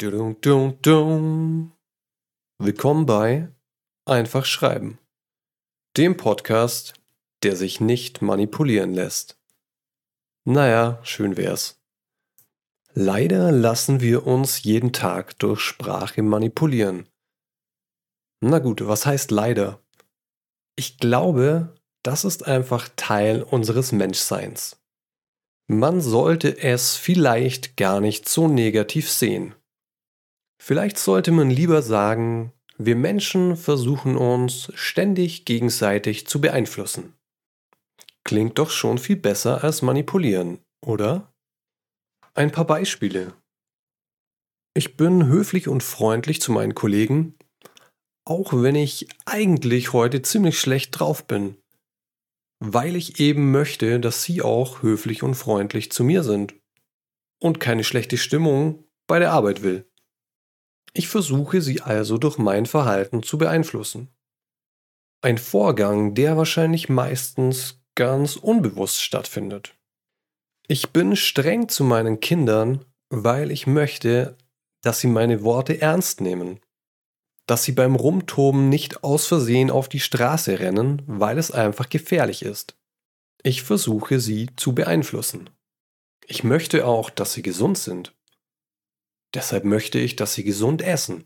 Dum, dum, dum. Willkommen bei Einfach Schreiben, dem Podcast, der sich nicht manipulieren lässt. Naja, schön wär's. Leider lassen wir uns jeden Tag durch Sprache manipulieren. Na gut, was heißt leider? Ich glaube, das ist einfach Teil unseres Menschseins. Man sollte es vielleicht gar nicht so negativ sehen. Vielleicht sollte man lieber sagen, wir Menschen versuchen uns ständig gegenseitig zu beeinflussen. Klingt doch schon viel besser als manipulieren, oder? Ein paar Beispiele. Ich bin höflich und freundlich zu meinen Kollegen, auch wenn ich eigentlich heute ziemlich schlecht drauf bin weil ich eben möchte, dass Sie auch höflich und freundlich zu mir sind und keine schlechte Stimmung bei der Arbeit will. Ich versuche Sie also durch mein Verhalten zu beeinflussen. Ein Vorgang, der wahrscheinlich meistens ganz unbewusst stattfindet. Ich bin streng zu meinen Kindern, weil ich möchte, dass sie meine Worte ernst nehmen dass sie beim Rumtoben nicht aus Versehen auf die Straße rennen, weil es einfach gefährlich ist. Ich versuche sie zu beeinflussen. Ich möchte auch, dass sie gesund sind. Deshalb möchte ich, dass sie gesund essen.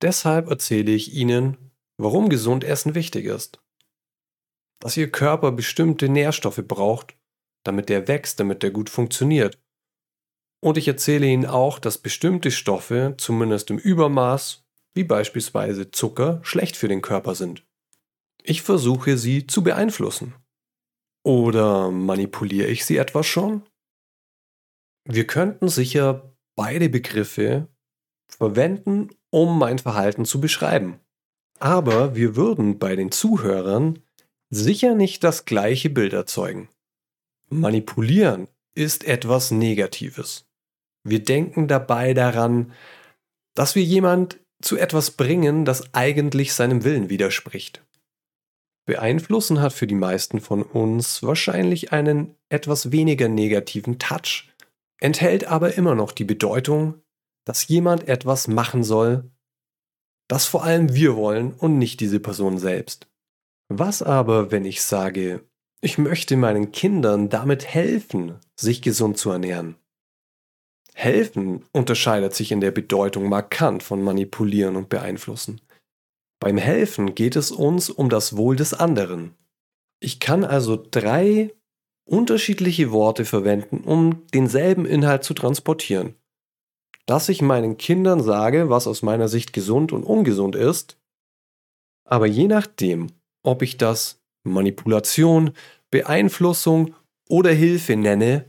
Deshalb erzähle ich ihnen, warum gesund Essen wichtig ist. Dass ihr Körper bestimmte Nährstoffe braucht, damit der wächst, damit der gut funktioniert. Und ich erzähle ihnen auch, dass bestimmte Stoffe, zumindest im Übermaß, wie beispielsweise Zucker, schlecht für den Körper sind. Ich versuche sie zu beeinflussen. Oder manipuliere ich sie etwas schon? Wir könnten sicher beide Begriffe verwenden, um mein Verhalten zu beschreiben. Aber wir würden bei den Zuhörern sicher nicht das gleiche Bild erzeugen. Manipulieren ist etwas Negatives. Wir denken dabei daran, dass wir jemand zu etwas bringen, das eigentlich seinem Willen widerspricht. Beeinflussen hat für die meisten von uns wahrscheinlich einen etwas weniger negativen Touch, enthält aber immer noch die Bedeutung, dass jemand etwas machen soll, das vor allem wir wollen und nicht diese Person selbst. Was aber, wenn ich sage, ich möchte meinen Kindern damit helfen, sich gesund zu ernähren? Helfen unterscheidet sich in der Bedeutung markant von manipulieren und beeinflussen. Beim Helfen geht es uns um das Wohl des anderen. Ich kann also drei unterschiedliche Worte verwenden, um denselben Inhalt zu transportieren. Dass ich meinen Kindern sage, was aus meiner Sicht gesund und ungesund ist, aber je nachdem, ob ich das Manipulation, Beeinflussung oder Hilfe nenne,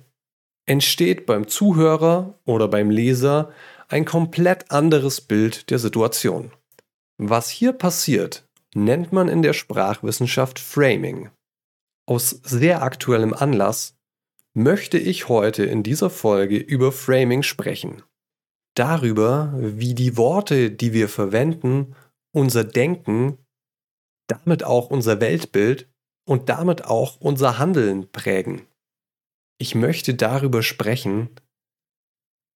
entsteht beim Zuhörer oder beim Leser ein komplett anderes Bild der Situation. Was hier passiert, nennt man in der Sprachwissenschaft Framing. Aus sehr aktuellem Anlass möchte ich heute in dieser Folge über Framing sprechen. Darüber, wie die Worte, die wir verwenden, unser Denken, damit auch unser Weltbild und damit auch unser Handeln prägen. Ich möchte darüber sprechen,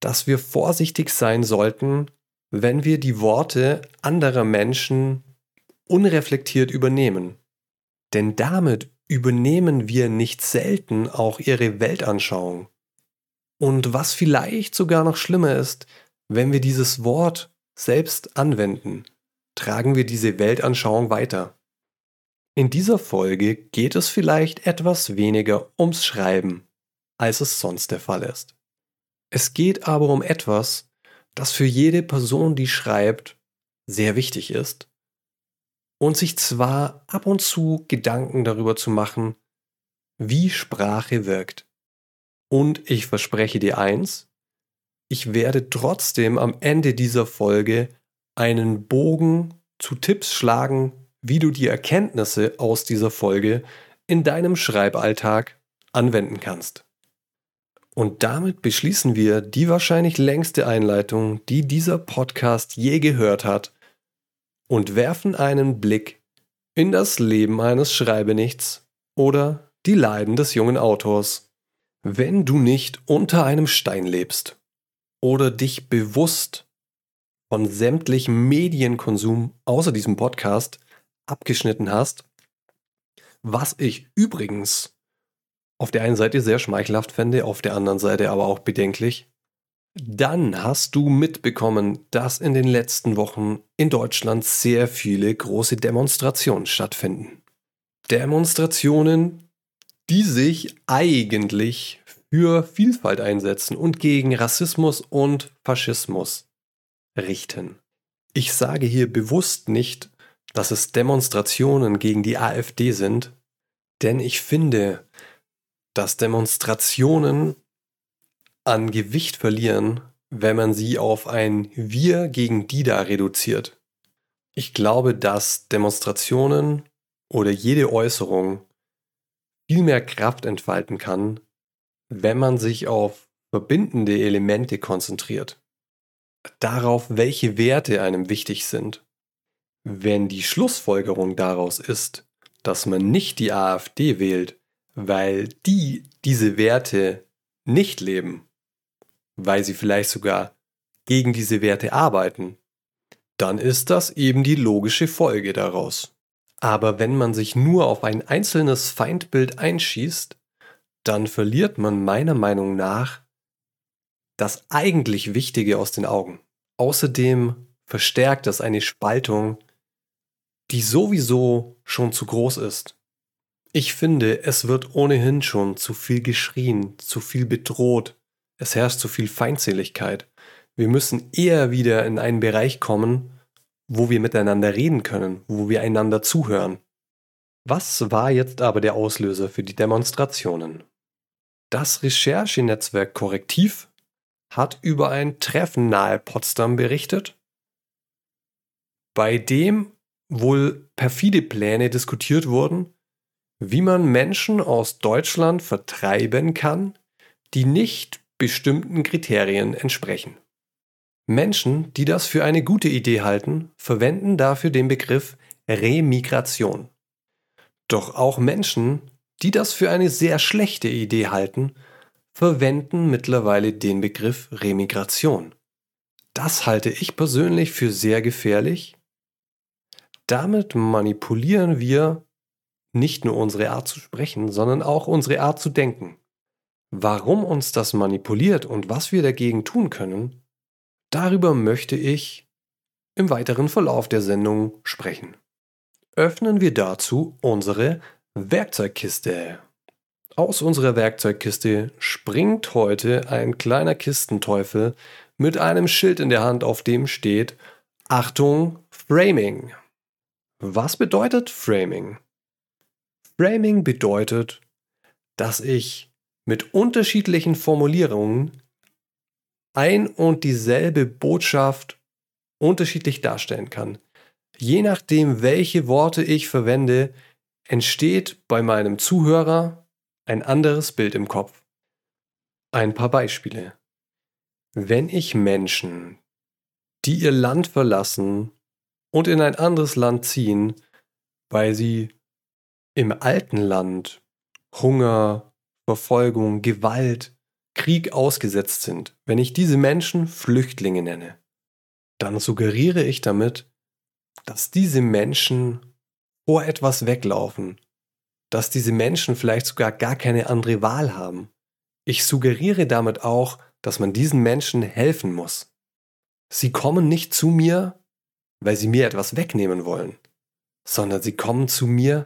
dass wir vorsichtig sein sollten, wenn wir die Worte anderer Menschen unreflektiert übernehmen. Denn damit übernehmen wir nicht selten auch ihre Weltanschauung. Und was vielleicht sogar noch schlimmer ist, wenn wir dieses Wort selbst anwenden, tragen wir diese Weltanschauung weiter. In dieser Folge geht es vielleicht etwas weniger ums Schreiben als es sonst der Fall ist. Es geht aber um etwas, das für jede Person, die schreibt, sehr wichtig ist und sich zwar ab und zu Gedanken darüber zu machen, wie Sprache wirkt. Und ich verspreche dir eins, ich werde trotzdem am Ende dieser Folge einen Bogen zu Tipps schlagen, wie du die Erkenntnisse aus dieser Folge in deinem Schreiballtag anwenden kannst. Und damit beschließen wir die wahrscheinlich längste Einleitung, die dieser Podcast je gehört hat, und werfen einen Blick in das Leben eines Schreibenichts oder die Leiden des jungen Autors. Wenn du nicht unter einem Stein lebst oder dich bewusst von sämtlichem Medienkonsum außer diesem Podcast abgeschnitten hast, was ich übrigens auf der einen Seite sehr schmeichelhaft fände, auf der anderen Seite aber auch bedenklich, dann hast du mitbekommen, dass in den letzten Wochen in Deutschland sehr viele große Demonstrationen stattfinden. Demonstrationen, die sich eigentlich für Vielfalt einsetzen und gegen Rassismus und Faschismus richten. Ich sage hier bewusst nicht, dass es Demonstrationen gegen die AfD sind, denn ich finde, dass Demonstrationen an Gewicht verlieren, wenn man sie auf ein Wir gegen die da reduziert. Ich glaube, dass Demonstrationen oder jede Äußerung viel mehr Kraft entfalten kann, wenn man sich auf verbindende Elemente konzentriert. Darauf, welche Werte einem wichtig sind. Wenn die Schlussfolgerung daraus ist, dass man nicht die AfD wählt, weil die diese Werte nicht leben, weil sie vielleicht sogar gegen diese Werte arbeiten, dann ist das eben die logische Folge daraus. Aber wenn man sich nur auf ein einzelnes Feindbild einschießt, dann verliert man meiner Meinung nach das eigentlich Wichtige aus den Augen. Außerdem verstärkt das eine Spaltung, die sowieso schon zu groß ist. Ich finde, es wird ohnehin schon zu viel geschrien, zu viel bedroht, es herrscht zu viel Feindseligkeit. Wir müssen eher wieder in einen Bereich kommen, wo wir miteinander reden können, wo wir einander zuhören. Was war jetzt aber der Auslöser für die Demonstrationen? Das Recherchenetzwerk Korrektiv hat über ein Treffen nahe Potsdam berichtet, bei dem wohl perfide Pläne diskutiert wurden, wie man Menschen aus Deutschland vertreiben kann, die nicht bestimmten Kriterien entsprechen. Menschen, die das für eine gute Idee halten, verwenden dafür den Begriff Remigration. Doch auch Menschen, die das für eine sehr schlechte Idee halten, verwenden mittlerweile den Begriff Remigration. Das halte ich persönlich für sehr gefährlich. Damit manipulieren wir nicht nur unsere Art zu sprechen, sondern auch unsere Art zu denken. Warum uns das manipuliert und was wir dagegen tun können, darüber möchte ich im weiteren Verlauf der Sendung sprechen. Öffnen wir dazu unsere Werkzeugkiste. Aus unserer Werkzeugkiste springt heute ein kleiner Kistenteufel mit einem Schild in der Hand, auf dem steht Achtung, Framing. Was bedeutet Framing? Framing bedeutet, dass ich mit unterschiedlichen Formulierungen ein und dieselbe Botschaft unterschiedlich darstellen kann. Je nachdem, welche Worte ich verwende, entsteht bei meinem Zuhörer ein anderes Bild im Kopf. Ein paar Beispiele. Wenn ich Menschen, die ihr Land verlassen und in ein anderes Land ziehen, weil sie im alten Land Hunger, Verfolgung, Gewalt, Krieg ausgesetzt sind, wenn ich diese Menschen Flüchtlinge nenne, dann suggeriere ich damit, dass diese Menschen vor etwas weglaufen, dass diese Menschen vielleicht sogar gar keine andere Wahl haben. Ich suggeriere damit auch, dass man diesen Menschen helfen muss. Sie kommen nicht zu mir, weil sie mir etwas wegnehmen wollen, sondern sie kommen zu mir,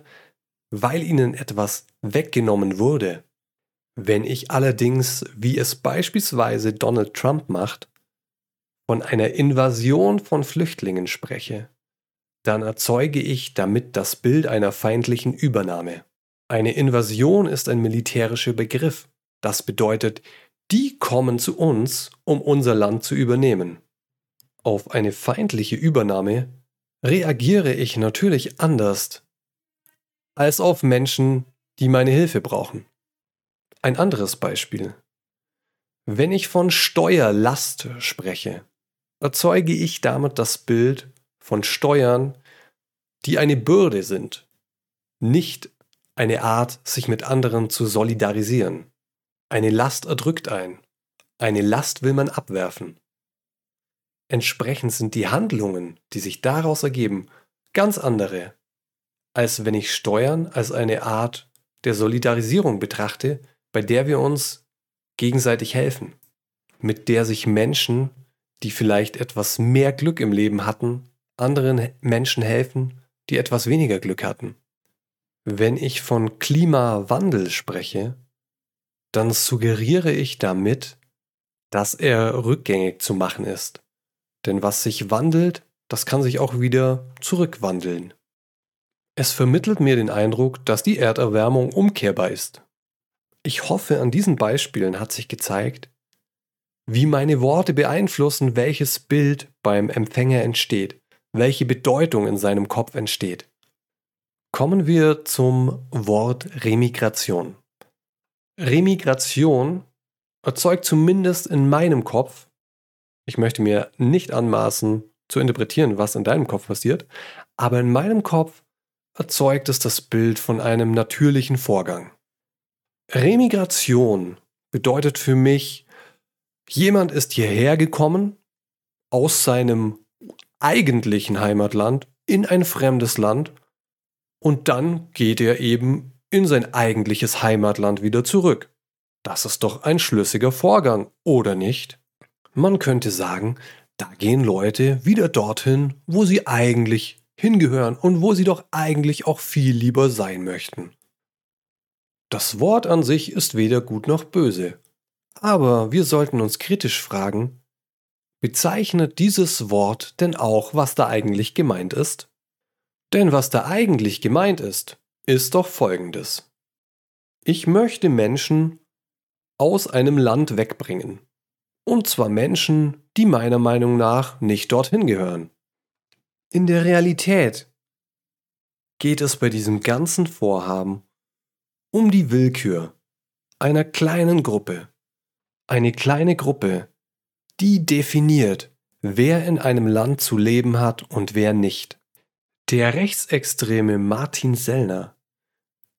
weil ihnen etwas weggenommen wurde. Wenn ich allerdings, wie es beispielsweise Donald Trump macht, von einer Invasion von Flüchtlingen spreche, dann erzeuge ich damit das Bild einer feindlichen Übernahme. Eine Invasion ist ein militärischer Begriff. Das bedeutet, die kommen zu uns, um unser Land zu übernehmen. Auf eine feindliche Übernahme reagiere ich natürlich anders als auf Menschen, die meine Hilfe brauchen. Ein anderes Beispiel. Wenn ich von Steuerlast spreche, erzeuge ich damit das Bild von Steuern, die eine Bürde sind, nicht eine Art, sich mit anderen zu solidarisieren. Eine Last erdrückt ein. Eine Last will man abwerfen. Entsprechend sind die Handlungen, die sich daraus ergeben, ganz andere, als wenn ich Steuern als eine Art der Solidarisierung betrachte, bei der wir uns gegenseitig helfen, mit der sich Menschen, die vielleicht etwas mehr Glück im Leben hatten, anderen Menschen helfen, die etwas weniger Glück hatten. Wenn ich von Klimawandel spreche, dann suggeriere ich damit, dass er rückgängig zu machen ist. Denn was sich wandelt, das kann sich auch wieder zurückwandeln. Es vermittelt mir den Eindruck, dass die Erderwärmung umkehrbar ist. Ich hoffe, an diesen Beispielen hat sich gezeigt, wie meine Worte beeinflussen, welches Bild beim Empfänger entsteht, welche Bedeutung in seinem Kopf entsteht. Kommen wir zum Wort Remigration. Remigration erzeugt zumindest in meinem Kopf, ich möchte mir nicht anmaßen zu interpretieren, was in deinem Kopf passiert, aber in meinem Kopf erzeugt es das Bild von einem natürlichen Vorgang. Remigration bedeutet für mich, jemand ist hierher gekommen aus seinem eigentlichen Heimatland in ein fremdes Land und dann geht er eben in sein eigentliches Heimatland wieder zurück. Das ist doch ein schlüssiger Vorgang, oder nicht? Man könnte sagen, da gehen Leute wieder dorthin, wo sie eigentlich hingehören und wo sie doch eigentlich auch viel lieber sein möchten. Das Wort an sich ist weder gut noch böse, aber wir sollten uns kritisch fragen, bezeichnet dieses Wort denn auch, was da eigentlich gemeint ist? Denn was da eigentlich gemeint ist, ist doch folgendes. Ich möchte Menschen aus einem Land wegbringen. Und zwar Menschen, die meiner Meinung nach nicht dorthin gehören. In der Realität geht es bei diesem ganzen Vorhaben um die Willkür einer kleinen Gruppe. Eine kleine Gruppe, die definiert, wer in einem Land zu leben hat und wer nicht. Der rechtsextreme Martin Sellner,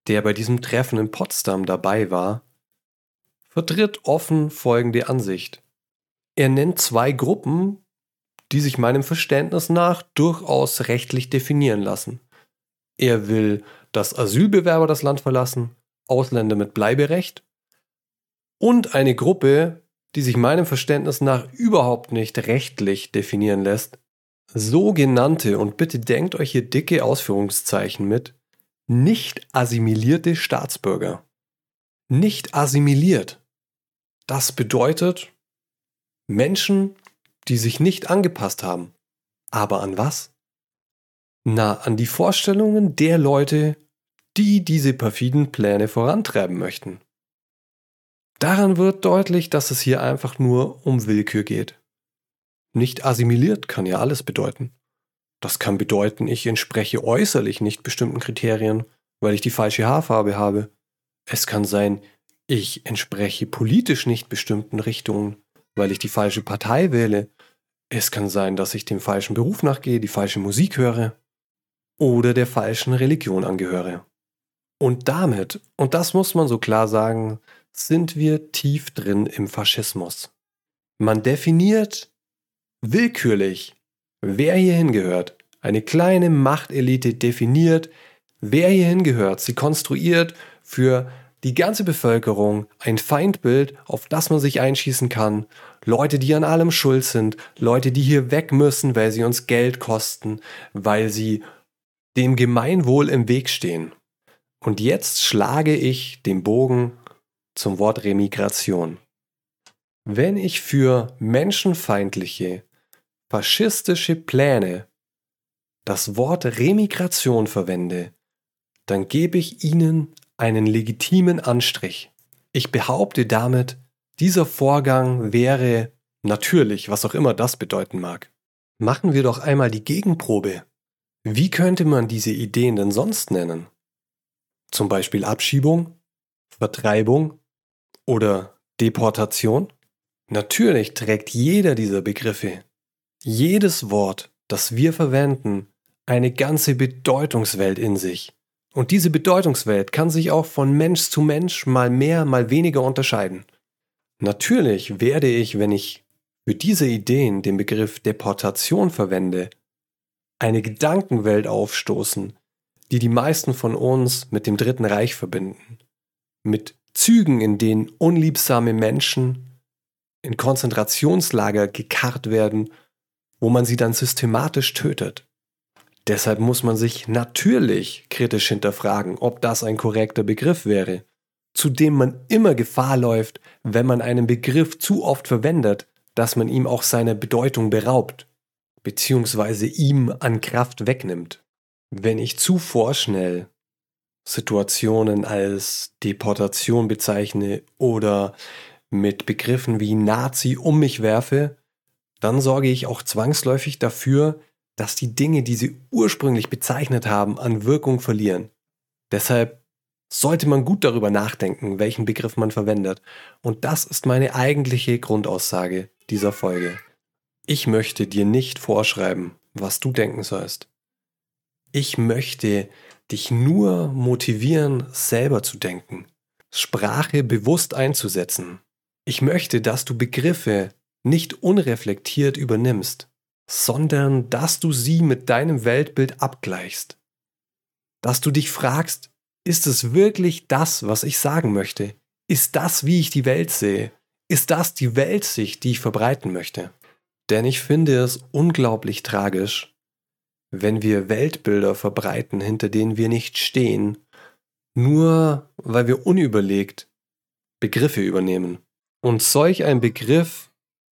der bei diesem Treffen in Potsdam dabei war, vertritt offen folgende Ansicht. Er nennt zwei Gruppen, die sich meinem Verständnis nach durchaus rechtlich definieren lassen. Er will, dass Asylbewerber das Land verlassen, Ausländer mit Bleiberecht und eine Gruppe, die sich meinem Verständnis nach überhaupt nicht rechtlich definieren lässt, sogenannte, und bitte denkt euch hier dicke Ausführungszeichen mit, nicht assimilierte Staatsbürger. Nicht assimiliert. Das bedeutet Menschen, die sich nicht angepasst haben. Aber an was? Na, an die Vorstellungen der Leute, die diese perfiden Pläne vorantreiben möchten. Daran wird deutlich, dass es hier einfach nur um Willkür geht. Nicht assimiliert kann ja alles bedeuten. Das kann bedeuten, ich entspreche äußerlich nicht bestimmten Kriterien, weil ich die falsche Haarfarbe habe. Es kann sein, ich entspreche politisch nicht bestimmten Richtungen, weil ich die falsche Partei wähle. Es kann sein, dass ich dem falschen Beruf nachgehe, die falsche Musik höre oder der falschen Religion angehöre. Und damit, und das muss man so klar sagen, sind wir tief drin im Faschismus. Man definiert willkürlich, wer hierhin gehört. Eine kleine Machtelite definiert, wer hierhin gehört. Sie konstruiert für die ganze Bevölkerung ein Feindbild, auf das man sich einschießen kann. Leute, die an allem schuld sind. Leute, die hier weg müssen, weil sie uns Geld kosten, weil sie dem Gemeinwohl im Weg stehen. Und jetzt schlage ich den Bogen zum Wort Remigration. Wenn ich für menschenfeindliche, faschistische Pläne das Wort Remigration verwende, dann gebe ich ihnen einen legitimen Anstrich. Ich behaupte damit, dieser Vorgang wäre natürlich, was auch immer das bedeuten mag. Machen wir doch einmal die Gegenprobe. Wie könnte man diese Ideen denn sonst nennen? Zum Beispiel Abschiebung, Vertreibung oder Deportation? Natürlich trägt jeder dieser Begriffe jedes Wort, das wir verwenden, eine ganze Bedeutungswelt in sich. Und diese Bedeutungswelt kann sich auch von Mensch zu Mensch mal mehr, mal weniger unterscheiden. Natürlich werde ich, wenn ich für diese Ideen den Begriff Deportation verwende, eine Gedankenwelt aufstoßen, die die meisten von uns mit dem Dritten Reich verbinden. Mit Zügen, in denen unliebsame Menschen in Konzentrationslager gekarrt werden, wo man sie dann systematisch tötet. Deshalb muss man sich natürlich kritisch hinterfragen, ob das ein korrekter Begriff wäre, zu dem man immer Gefahr läuft, wenn man einen Begriff zu oft verwendet, dass man ihm auch seine Bedeutung beraubt, beziehungsweise ihm an Kraft wegnimmt. Wenn ich zu vorschnell Situationen als Deportation bezeichne oder mit Begriffen wie Nazi um mich werfe, dann sorge ich auch zwangsläufig dafür, dass die Dinge, die sie ursprünglich bezeichnet haben, an Wirkung verlieren. Deshalb sollte man gut darüber nachdenken, welchen Begriff man verwendet. Und das ist meine eigentliche Grundaussage dieser Folge. Ich möchte dir nicht vorschreiben, was du denken sollst. Ich möchte dich nur motivieren, selber zu denken, Sprache bewusst einzusetzen. Ich möchte, dass du Begriffe nicht unreflektiert übernimmst, sondern dass du sie mit deinem Weltbild abgleichst. Dass du dich fragst, ist es wirklich das, was ich sagen möchte? Ist das, wie ich die Welt sehe? Ist das die Weltsicht, die ich verbreiten möchte? Denn ich finde es unglaublich tragisch, wenn wir Weltbilder verbreiten, hinter denen wir nicht stehen, nur weil wir unüberlegt Begriffe übernehmen. Und solch ein Begriff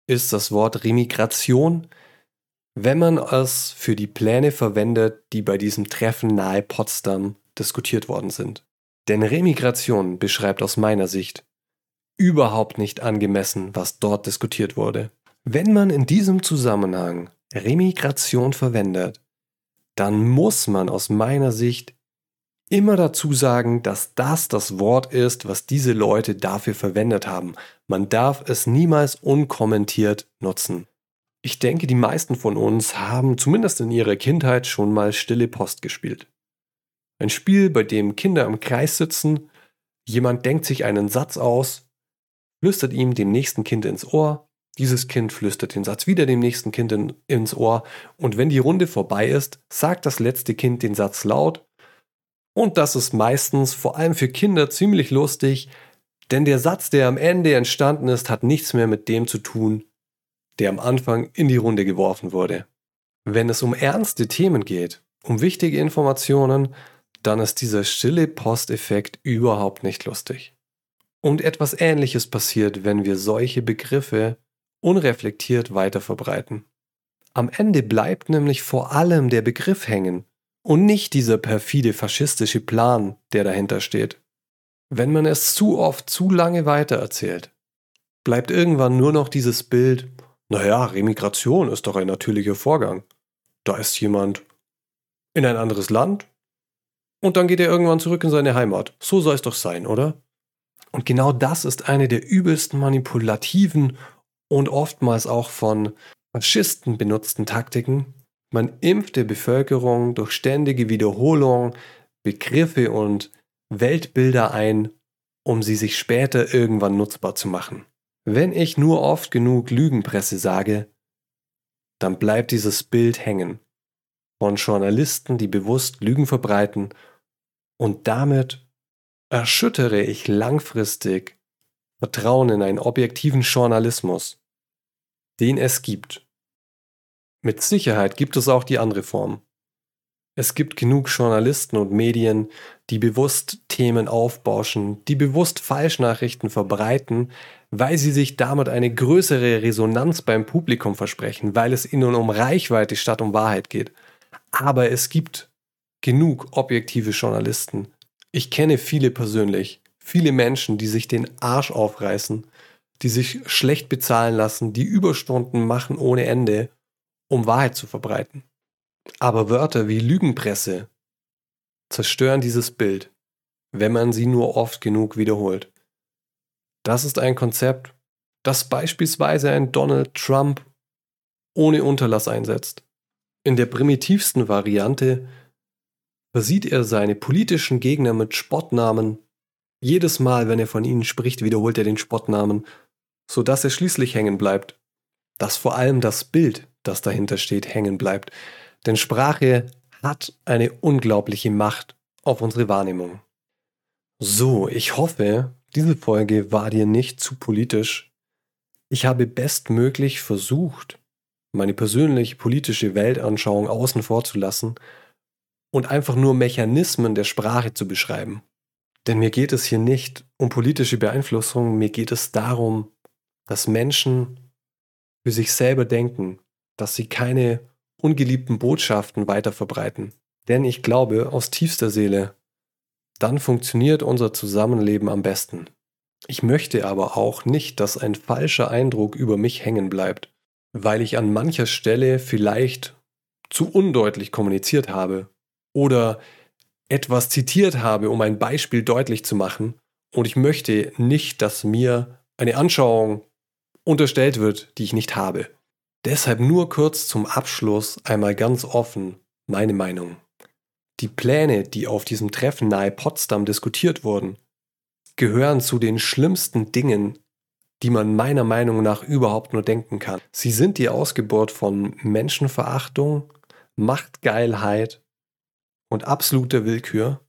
ist das Wort Remigration, wenn man es für die Pläne verwendet, die bei diesem Treffen nahe Potsdam diskutiert worden sind. Denn Remigration beschreibt aus meiner Sicht überhaupt nicht angemessen, was dort diskutiert wurde. Wenn man in diesem Zusammenhang Remigration verwendet, dann muss man aus meiner Sicht immer dazu sagen, dass das das Wort ist, was diese Leute dafür verwendet haben. Man darf es niemals unkommentiert nutzen. Ich denke, die meisten von uns haben zumindest in ihrer Kindheit schon mal stille Post gespielt. Ein Spiel, bei dem Kinder im Kreis sitzen, jemand denkt sich einen Satz aus, flüstert ihm dem nächsten Kind ins Ohr, dieses Kind flüstert den Satz wieder dem nächsten Kind in, ins Ohr und wenn die Runde vorbei ist, sagt das letzte Kind den Satz laut und das ist meistens vor allem für Kinder ziemlich lustig, denn der Satz, der am Ende entstanden ist, hat nichts mehr mit dem zu tun, der am Anfang in die Runde geworfen wurde. Wenn es um ernste Themen geht, um wichtige Informationen, dann ist dieser stille Posteffekt überhaupt nicht lustig. Und etwas Ähnliches passiert, wenn wir solche Begriffe unreflektiert weiterverbreiten. Am Ende bleibt nämlich vor allem der Begriff hängen und nicht dieser perfide faschistische Plan, der dahinter steht. Wenn man es zu oft zu lange weitererzählt, bleibt irgendwann nur noch dieses Bild, naja, Remigration ist doch ein natürlicher Vorgang. Da ist jemand in ein anderes Land und dann geht er irgendwann zurück in seine Heimat. So soll es doch sein, oder? Und genau das ist eine der übelsten manipulativen und oftmals auch von Faschisten benutzten Taktiken. Man impft der Bevölkerung durch ständige Wiederholung Begriffe und Weltbilder ein, um sie sich später irgendwann nutzbar zu machen. Wenn ich nur oft genug Lügenpresse sage, dann bleibt dieses Bild hängen von Journalisten, die bewusst Lügen verbreiten und damit erschüttere ich langfristig Vertrauen in einen objektiven Journalismus, den es gibt. Mit Sicherheit gibt es auch die andere Form. Es gibt genug Journalisten und Medien, die bewusst Themen aufbauschen, die bewusst Falschnachrichten verbreiten, weil sie sich damit eine größere Resonanz beim Publikum versprechen, weil es ihnen um Reichweite statt um Wahrheit geht. Aber es gibt genug objektive Journalisten. Ich kenne viele persönlich, viele Menschen, die sich den Arsch aufreißen, die sich schlecht bezahlen lassen, die Überstunden machen ohne Ende, um Wahrheit zu verbreiten. Aber Wörter wie Lügenpresse zerstören dieses Bild, wenn man sie nur oft genug wiederholt. Das ist ein Konzept, das beispielsweise ein Donald Trump ohne Unterlass einsetzt. In der primitivsten Variante versieht er seine politischen Gegner mit Spottnamen. Jedes Mal, wenn er von ihnen spricht, wiederholt er den Spottnamen. sodass er schließlich hängen bleibt. Dass vor allem das Bild, das dahinter steht, hängen bleibt. Denn Sprache hat eine unglaubliche Macht auf unsere Wahrnehmung. So, ich hoffe, diese Folge war dir nicht zu politisch. Ich habe bestmöglich versucht, meine persönliche politische Weltanschauung außen vor zu lassen und einfach nur Mechanismen der Sprache zu beschreiben. Denn mir geht es hier nicht um politische Beeinflussung, mir geht es darum, dass Menschen für sich selber denken, dass sie keine ungeliebten Botschaften weiter verbreiten. Denn ich glaube aus tiefster Seele, dann funktioniert unser Zusammenleben am besten. Ich möchte aber auch nicht, dass ein falscher Eindruck über mich hängen bleibt, weil ich an mancher Stelle vielleicht zu undeutlich kommuniziert habe oder etwas zitiert habe, um ein Beispiel deutlich zu machen. Und ich möchte nicht, dass mir eine Anschauung unterstellt wird, die ich nicht habe. Deshalb nur kurz zum Abschluss einmal ganz offen meine Meinung. Die Pläne, die auf diesem Treffen nahe Potsdam diskutiert wurden, gehören zu den schlimmsten Dingen, die man meiner Meinung nach überhaupt nur denken kann. Sie sind die Ausgeburt von Menschenverachtung, Machtgeilheit und absoluter Willkür,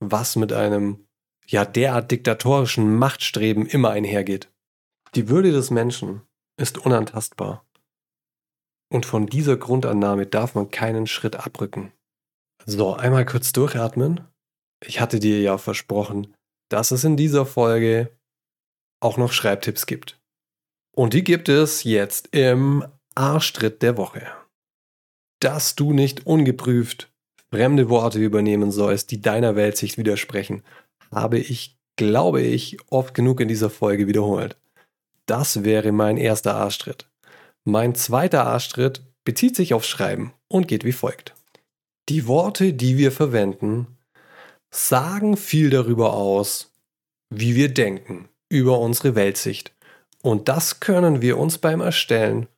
was mit einem ja derart diktatorischen Machtstreben immer einhergeht. Die Würde des Menschen ist unantastbar. Und von dieser Grundannahme darf man keinen Schritt abrücken. So, einmal kurz durchatmen. Ich hatte dir ja versprochen, dass es in dieser Folge auch noch Schreibtipps gibt. Und die gibt es jetzt im Arschtritt der Woche. Dass du nicht ungeprüft fremde Worte übernehmen sollst, die deiner Weltsicht widersprechen, habe ich, glaube ich, oft genug in dieser Folge wiederholt. Das wäre mein erster Arschtritt. Mein zweiter Arschtritt bezieht sich auf Schreiben und geht wie folgt. Die Worte, die wir verwenden, sagen viel darüber aus, wie wir denken über unsere Weltsicht. Und das können wir uns beim Erstellen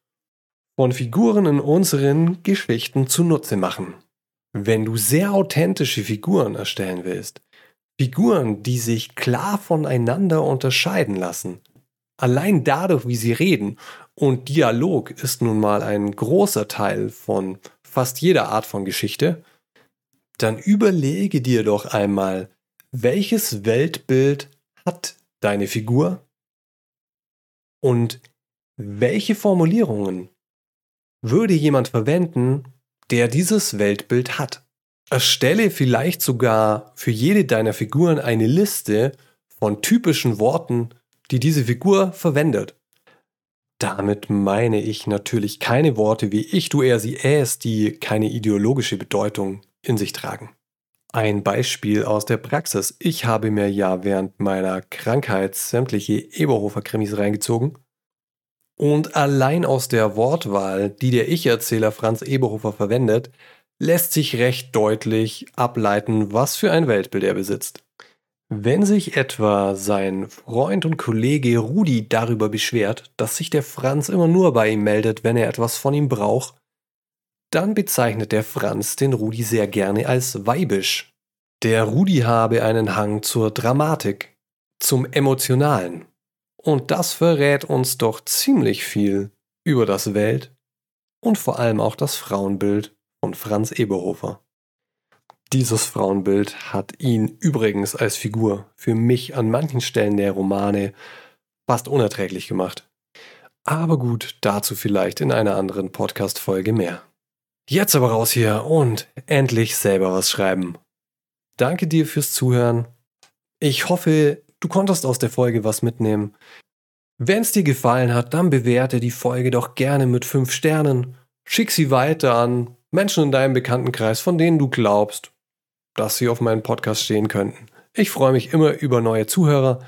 von Figuren in unseren Geschichten zunutze machen. Wenn du sehr authentische Figuren erstellen willst, Figuren, die sich klar voneinander unterscheiden lassen, allein dadurch, wie sie reden, und Dialog ist nun mal ein großer Teil von fast jeder Art von Geschichte, dann überlege dir doch einmal, welches Weltbild hat deine Figur und welche Formulierungen würde jemand verwenden, der dieses Weltbild hat. Erstelle vielleicht sogar für jede deiner Figuren eine Liste von typischen Worten, die diese Figur verwendet. Damit meine ich natürlich keine Worte wie ich, du, er, sie, es, die keine ideologische Bedeutung in sich tragen. Ein Beispiel aus der Praxis. Ich habe mir ja während meiner Krankheit sämtliche Eberhofer-Krimis reingezogen. Und allein aus der Wortwahl, die der Ich-Erzähler Franz Eberhofer verwendet, lässt sich recht deutlich ableiten, was für ein Weltbild er besitzt. Wenn sich etwa sein Freund und Kollege Rudi darüber beschwert, dass sich der Franz immer nur bei ihm meldet, wenn er etwas von ihm braucht, dann bezeichnet der Franz den Rudi sehr gerne als weibisch. Der Rudi habe einen Hang zur Dramatik, zum Emotionalen. Und das verrät uns doch ziemlich viel über das Welt und vor allem auch das Frauenbild von Franz Eberhofer. Dieses Frauenbild hat ihn übrigens als Figur für mich an manchen Stellen der Romane fast unerträglich gemacht. Aber gut, dazu vielleicht in einer anderen Podcast-Folge mehr. Jetzt aber raus hier und endlich selber was schreiben. Danke dir fürs Zuhören. Ich hoffe, du konntest aus der Folge was mitnehmen. Wenn es dir gefallen hat, dann bewerte die Folge doch gerne mit 5 Sternen. Schick sie weiter an Menschen in deinem Bekanntenkreis, von denen du glaubst, dass sie auf meinem Podcast stehen könnten. Ich freue mich immer über neue Zuhörer.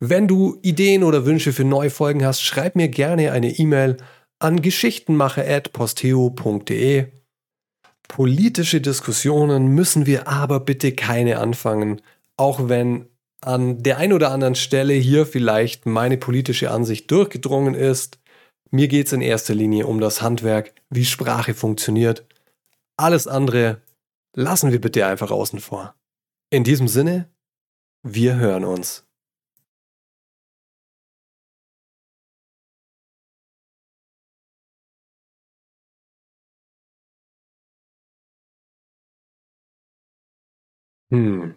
Wenn du Ideen oder Wünsche für neue Folgen hast, schreib mir gerne eine E-Mail an geschichtenmache.posteo.de. Politische Diskussionen müssen wir aber bitte keine anfangen, auch wenn an der einen oder anderen Stelle hier vielleicht meine politische Ansicht durchgedrungen ist. Mir geht es in erster Linie um das Handwerk, wie Sprache funktioniert. Alles andere lassen wir bitte einfach außen vor. In diesem Sinne, wir hören uns. Hm.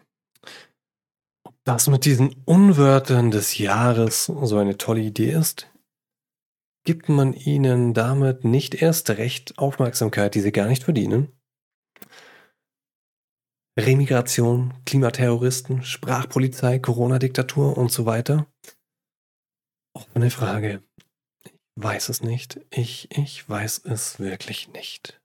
Das mit diesen Unwörtern des Jahres so eine tolle Idee ist? Gibt man ihnen damit nicht erst recht Aufmerksamkeit, die sie gar nicht verdienen? Remigration, Klimaterroristen, Sprachpolizei, Corona-Diktatur und so weiter? Offene Frage. Ich weiß es nicht. Ich, ich weiß es wirklich nicht.